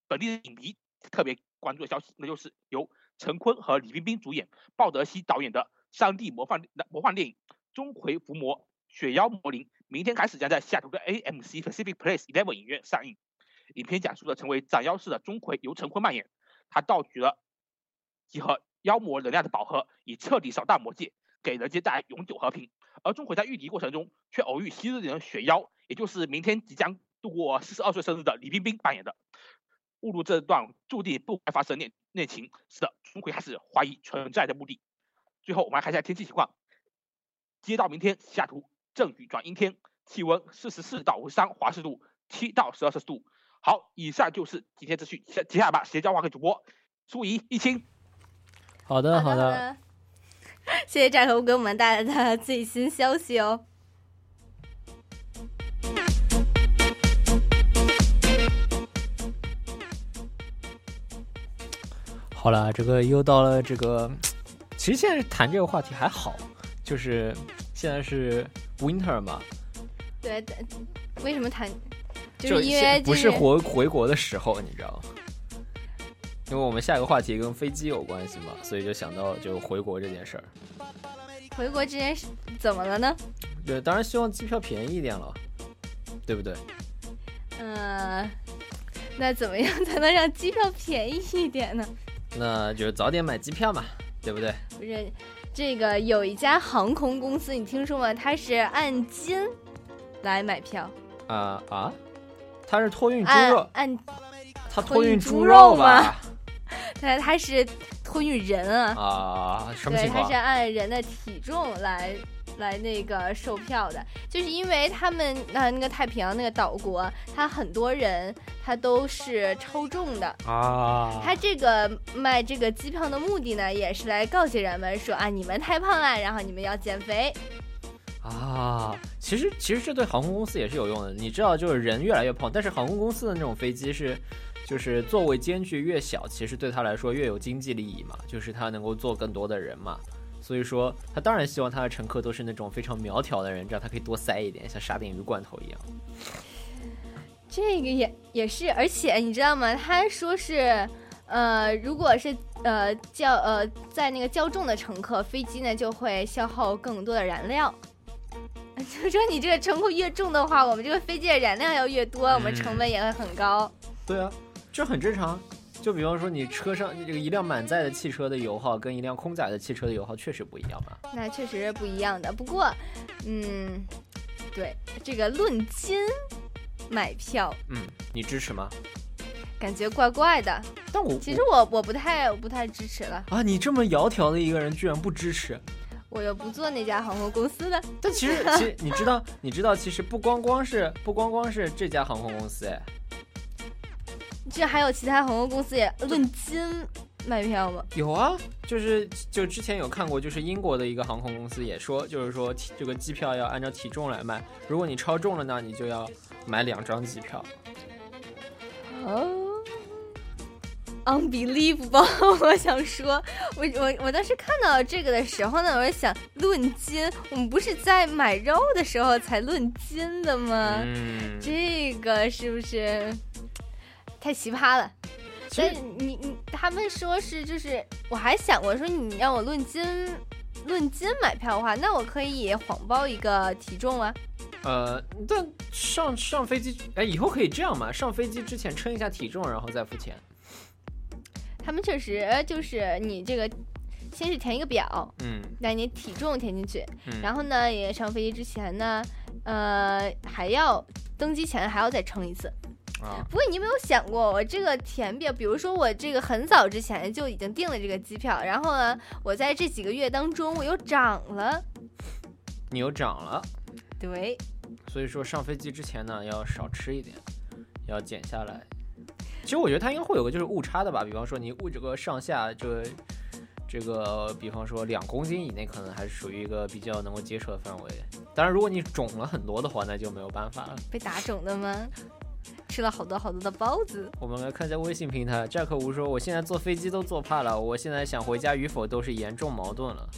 本地影迷特别关注的消息，那就是由陈坤和李冰冰主演、鲍德熙导演的三 D 魔幻魔幻电影《钟馗伏魔：雪妖魔灵》，明天开始将在西雅图的 AMC Pacific Place Eleven 影院上映。影片讲述了成为斩妖师的钟馗由陈坤扮演，他盗取了集合妖魔能量的宝盒，以彻底扫荡魔界，给人间带来永久和平。而钟馗在御敌过程中，却偶遇昔日的雪妖，也就是明天即将度过四十二岁生日的李冰冰扮演的。误入这段注定不该发生的恋恋情，是的钟馗开始怀疑存在的目的。最后，我们来看一下天气情况。接到明天，西雅图阵雨转阴天，气温四十四到五十三华氏度，七到十二摄氏度。好，以上就是今天资讯，接接下来把，时间交还给主播苏怡、一清。好的，好的。的，<laughs> 谢谢战猴给我们带来的最新消息哦。好了，这个又到了这个，其实现在谈这个话题还好，就是现在是 winter 嘛，对，为什么谈？就是因为现不是回回国的时候，你知道吗？因为我们下一个话题跟飞机有关系嘛，所以就想到就回国这件事儿。回国这件事怎么了呢？对，当然希望机票便宜一点了，对不对？嗯、那怎么样才能让机票便宜一点呢？那就早点买机票嘛，对不对？不是，这个有一家航空公司，你听说吗？它是按斤来买票，啊啊，它是托运猪肉，按它托运猪肉吧吗？它它是托运人啊，啊，什么对，情况它是？按人的体重来来那个售票的，就是因为他们呃那个太平洋那个岛国，他很多人他都是抽中的。啊，他这个卖这个机票的目的呢，也是来告诫人们说啊，你们太胖了，然后你们要减肥。啊，其实其实这对航空公司也是有用的。你知道，就是人越来越胖，但是航空公司的那种飞机是，就是座位间距越小，其实对他来说越有经济利益嘛，就是他能够坐更多的人嘛。所以说，他当然希望他的乘客都是那种非常苗条的人，这样他可以多塞一点，像沙丁鱼罐头一样。这个也也是，而且你知道吗？他说是，呃，如果是呃较呃在那个较重的乘客，飞机呢就会消耗更多的燃料。<laughs> 就说你这个乘客越重的话，我们这个飞机的燃料要越多，我们成本也会很高。对啊，这很正常。就比方说，你车上这个一辆满载的汽车的油耗跟一辆空载的汽车的油耗确实不一样吧。那确实是不一样的。不过，嗯，对这个论斤买票，嗯，你支持吗？感觉怪怪的。但我其实我我不太我不太支持了，啊，你这么窈窕的一个人，居然不支持？我又不做那家航空公司的。但其实，其实你知道，你知道，其实不光光是不光光是这家航空公司，哎，这还有其他航空公司也论斤卖票吗？有啊，就是就之前有看过，就是英国的一个航空公司也说，就是说体这个机票要按照体重来卖，如果你超重了呢，你就要买两张机票。哦，unbelievable！我想说，我我我当时看到这个的时候呢，我就想论斤，我们不是在买肉的时候才论斤的吗？嗯，这个是不是太奇葩了？其实但是你你他们说是就是，我还想过说你让我论斤论斤买票的话，那我可以谎报一个体重啊。呃，但上上飞机，哎，以后可以这样嘛？上飞机之前称一下体重，然后再付钱。他们确实就是你这个先是填一个表，嗯那你体重填进去，嗯，然后呢，也上飞机之前呢，呃，还要登机前还要再称一次。啊，不过你有没有想过，我这个填表，比如说我这个很早之前就已经订了这个机票，然后呢，我在这几个月当中我又涨了，你又涨了，对，所以说上飞机之前呢，要少吃一点，要减下来。其实我觉得它应该会有个就是误差的吧，比方说你误这个上下这这个，比方说两公斤以内，可能还是属于一个比较能够接受的范围。当然，如果你肿了很多的话，那就没有办法了。被打肿的吗？吃了好多好多的包子，我们来看一下微信平台，Jack 吴说：“我现在坐飞机都坐怕了，我现在想回家与否都是严重矛盾了。”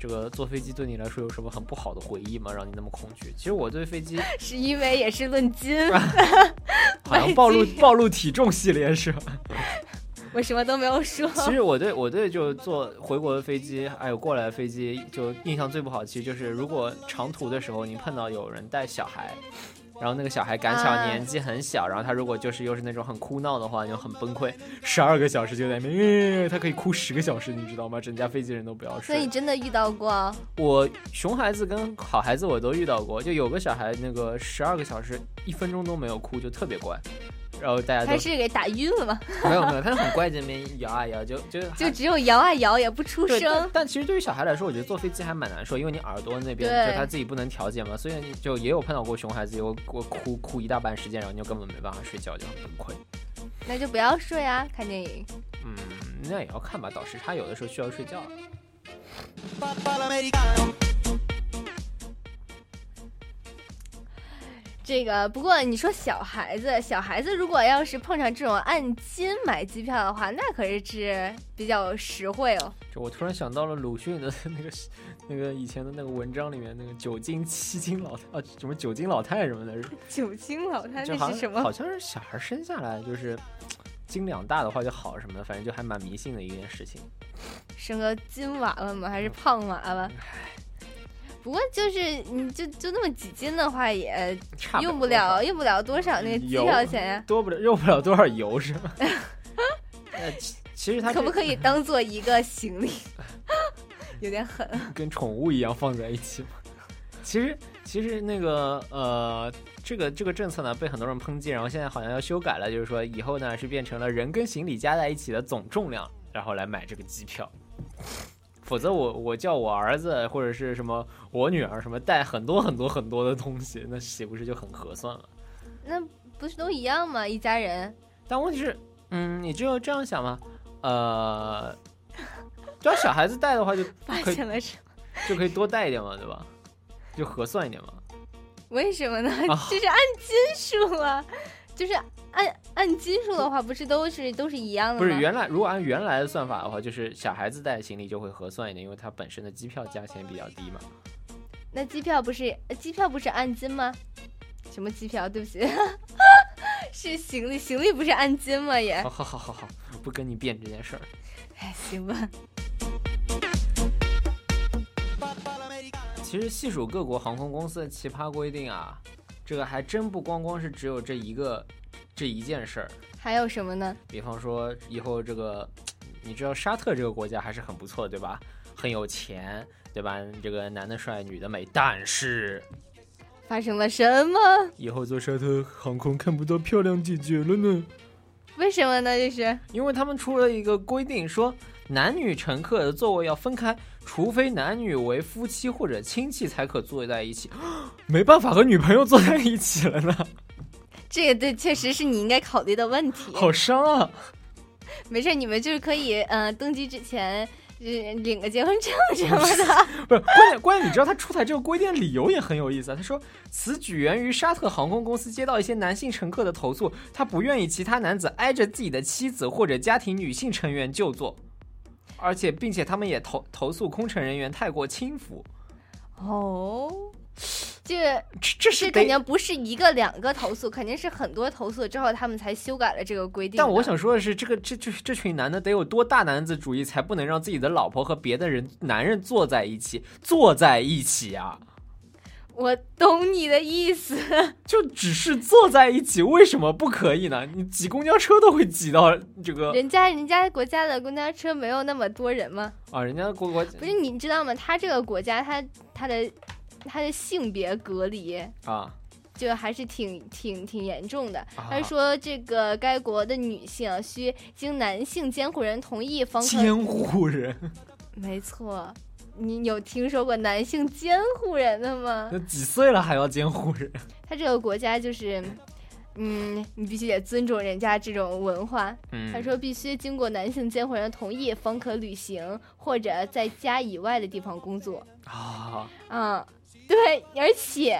这个坐飞机对你来说有什么很不好的回忆吗？让你那么恐惧？其实我对飞机 <laughs> 是因为也是论斤，<laughs> 好像暴露暴露体重系列是吧？<laughs> 我什么都没有说。其实我对我对就坐回国的飞机，还有过来的飞机，就印象最不好，其实就是如果长途的时候你碰到有人带小孩，然后那个小孩赶巧啊年纪很小，然后他如果就是又是那种很哭闹的话，就很崩溃，十二个小时就在那边，呃他可以哭十个小时，你知道吗？整架飞机人都不要睡。所以你真的遇到过？我熊孩子跟好孩子我都遇到过，就有个小孩那个十二个小时一分钟都没有哭，就特别乖，然后大家都还是给打晕了吗？没有没有，他很乖，这边摇啊摇，就就 <laughs> 就只有摇啊摇，也不出声。但其实对于小孩来说，我觉得坐飞机还蛮难受，因为你耳朵那边就他自己不能调节嘛，所以你就也有碰到过熊孩子，有过哭哭一大半时间，然后你就根本没办法睡觉，就很崩溃。那就不要睡啊，看电影。嗯，那也要看吧，倒时差有的时候需要睡觉。这个不过你说小孩子，小孩子如果要是碰上这种按斤买机票的话，那可是是比较实惠哦。就我突然想到了鲁迅的 <laughs> 那个那个以前的那个文章里面那个九斤七斤老太啊什么九斤老太什么的，<laughs> 九斤老太那是什么？好像是小孩生下来就是斤两大的话就好什么的，反正就还蛮迷信的一件事情。生个金娃娃吗？还是胖娃娃？不过就是你就就那么几斤的话，也差用不了用不了多少那个机票钱呀。多不了用不了多少油是吗？<laughs> 呃，其其实它可不可以 <laughs> 当做一个行李？<laughs> 有点狠。跟宠物一样放在一起吗？其实其实那个呃，这个这个政策呢被很多人抨击，然后现在好像要修改了，就是说以后呢是变成了人跟行李加在一起的总重量，然后来买这个机票。否则我我叫我儿子或者是什么我女儿什么带很多很多很多的东西，那岂不是就很合算了？那不是都一样吗？一家人。但问题是，嗯，你只有这样想吗？呃，只要小孩子带的话就 <laughs> 发现了什么？就可以多带一点嘛，对吧？就合算一点嘛。为什么呢？啊这是按斤数啊，就是按按斤数的话，不是都是都是一样的吗？不是原来如果按原来的算法的话，就是小孩子带行李就会合算一点，因为它本身的机票价钱比较低嘛。那机票不是呃机票不是按斤吗？什么机票？对不起，<laughs> 是行李，行李不是按斤吗？也好，好好好好，不跟你辩这件事儿。哎，行吧。其实细数各国航空公司的奇葩规定啊，这个还真不光光是只有这一个这一件事儿。还有什么呢？比方说以后这个，你知道沙特这个国家还是很不错，对吧？很有钱，对吧？这个男的帅，女的美，但是发生了什么？以后坐沙特航空看不到漂亮姐姐了呢。为什么呢？这是因为他们出了一个规定，说男女乘客的座位要分开，除非男女为夫妻或者亲戚才可坐在一起。<gasps> 没办法和女朋友坐在一起了呢，这个对，确实是你应该考虑的问题。好伤啊！没事，你们就是可以，呃，登机之前呃领个结婚证什么的。<laughs> 不是关键，关键你知道他出台这个规定理由也很有意思啊。他说，此举源于沙特航空公司接到一些男性乘客的投诉，他不愿意其他男子挨着自己的妻子或者家庭女性成员就坐，而且并且他们也投投诉空乘人员太过轻浮。哦，这这这肯定不是一个两个投诉，肯定是很多投诉之后他们才修改了这个规定。但我想说的是，这个这这这群男的得有多大男子主义，才不能让自己的老婆和别的人男人坐在一起，坐在一起啊？我懂你的意思，<laughs> 就只是坐在一起，为什么不可以呢？你挤公交车都会挤到这个人家人家国家的公交车没有那么多人吗？啊，人家国国不是你知道吗？他这个国家他他的他的性别隔离啊，就还是挺挺挺严重的。啊他说这个该国的女性需经男性监护人同意方可监护人，<laughs> 没错。你有听说过男性监护人的吗？那几岁了还要监护人？他这个国家就是，嗯，你必须得尊重人家这种文化。嗯他说必须经过男性监护人同意方可旅行或者在家以外的地方工作。啊，嗯、对，而且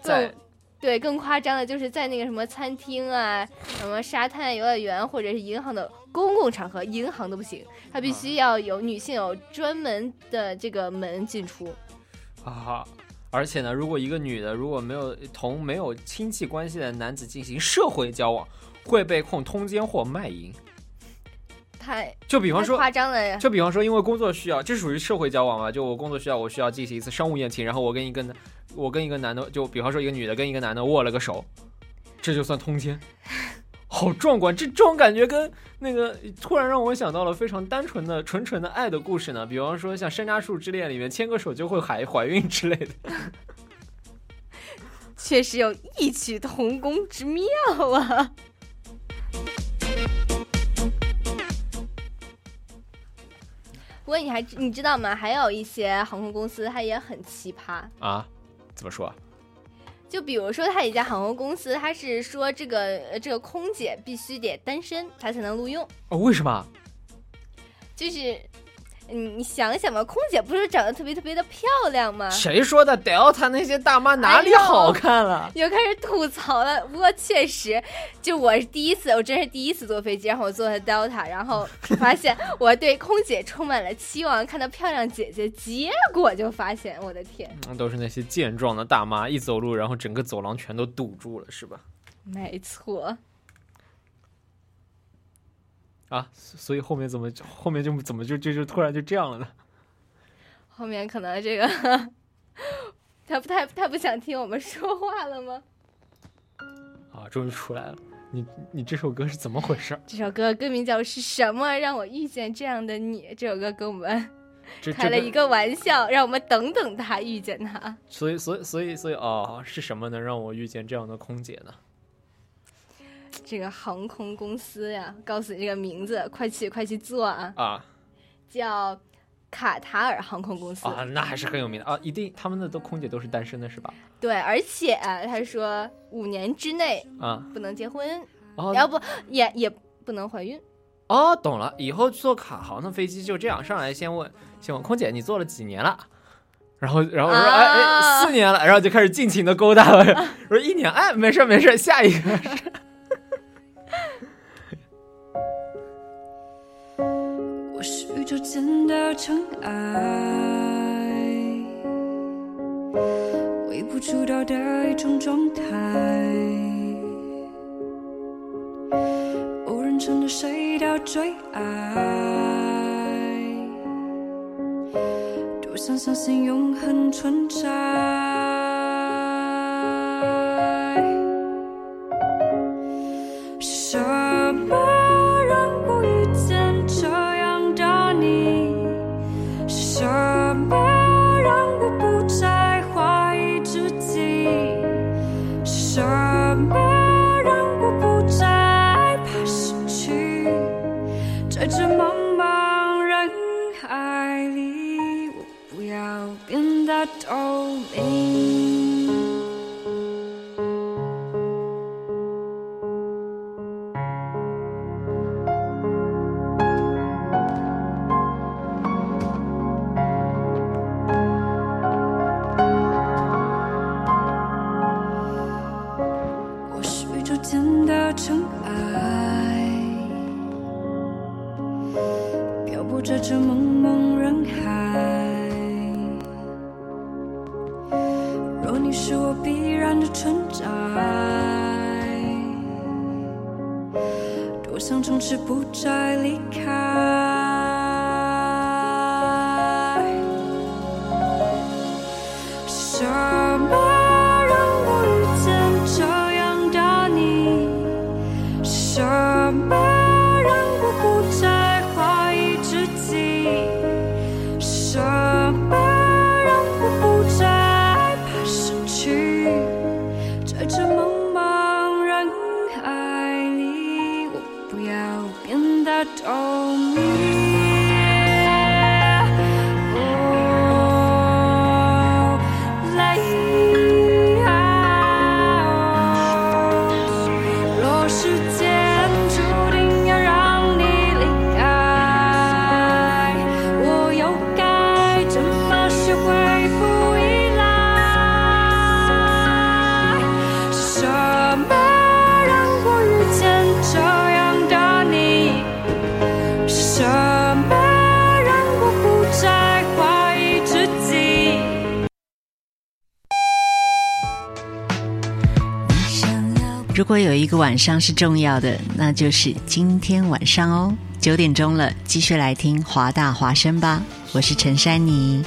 在更对更夸张的就是在那个什么餐厅啊、什么沙滩、游乐园或者是银行的公共场合，银行都不行，他必须要有女性有专门的这个门进出。啊！而且呢，如果一个女的如果没有同没有亲戚关系的男子进行社会交往，会被控通奸或卖淫。太就比方说夸张了呀。就比方说，因为工作需要，这属于社会交往嘛？就我工作需要，我需要进行一次商务宴请，然后我跟一个男，我跟一个男的，就比方说一个女的跟一个男的握了个手，这就算通奸，<laughs> 好壮观！这这种感觉跟那个突然让我想到了非常单纯的、纯纯的爱的故事呢。比方说像《山楂树之恋》里面牵个手就会怀怀孕之类的。<laughs> 确实有异曲同工之妙啊！不过你还你知道吗？还有一些航空公司它也很奇葩，啊？怎么说？就比如说，他有一家航空公司，他是说这个呃这个空姐必须得单身，他才能录用。哦，为什么？就是你你想想吧，空姐不是长得特别特别的漂亮吗？谁说的？Delta 那些大妈哪里好看了？<laughs> 又开始吐槽了。不过确实，就我是第一次，我真是第一次坐飞机，然后我坐的 Delta，然后发现我对空姐充满了期望，看到漂亮姐姐，结果就发现，我的天，嗯都是那些健壮的大妈，一走路，然后整个走廊全都堵住了，是吧？没错。啊，所以后面怎么后面就怎么就就就突然就这样了呢？<laughs> 后面可能这个他不太他不想听我们说话了吗？啊，终于出来了！你你这首歌是怎么回事？这首歌歌名叫《是什么让我遇见这样的你》。这首歌跟我们开了一个玩笑，让我们等等他，遇见他。所以所以所以所以哦，是什么能让我遇见这样的空姐呢？这个航空公司呀，告诉你这个名字，快去快去做啊！啊叫卡塔尔航空公司。啊，那还是很有名的啊！一定他们的都空姐都是单身的是吧？对，而且、他说五年之内啊不能结婚，哦要不也也不能怀孕。哦，懂了，以后坐卡航的飞机就这样，上来先问先问空姐你坐了几年了？然后然后我说、哎哎四年了，然后就开始尽情的勾搭了。我说一年哎没事没事，下一个。是宇宙间的尘埃，微不足道的一种状态。偶然乘着谁的最爱，多想相信永恒存在。透明。我是宇宙间的尘埃，漂泊在这茫你是我必然的存在，多想从此不再离开。有一个晚上是重要的，那就是今天晚上哦。九点钟了，继续来听华大华声吧。我是陈珊妮。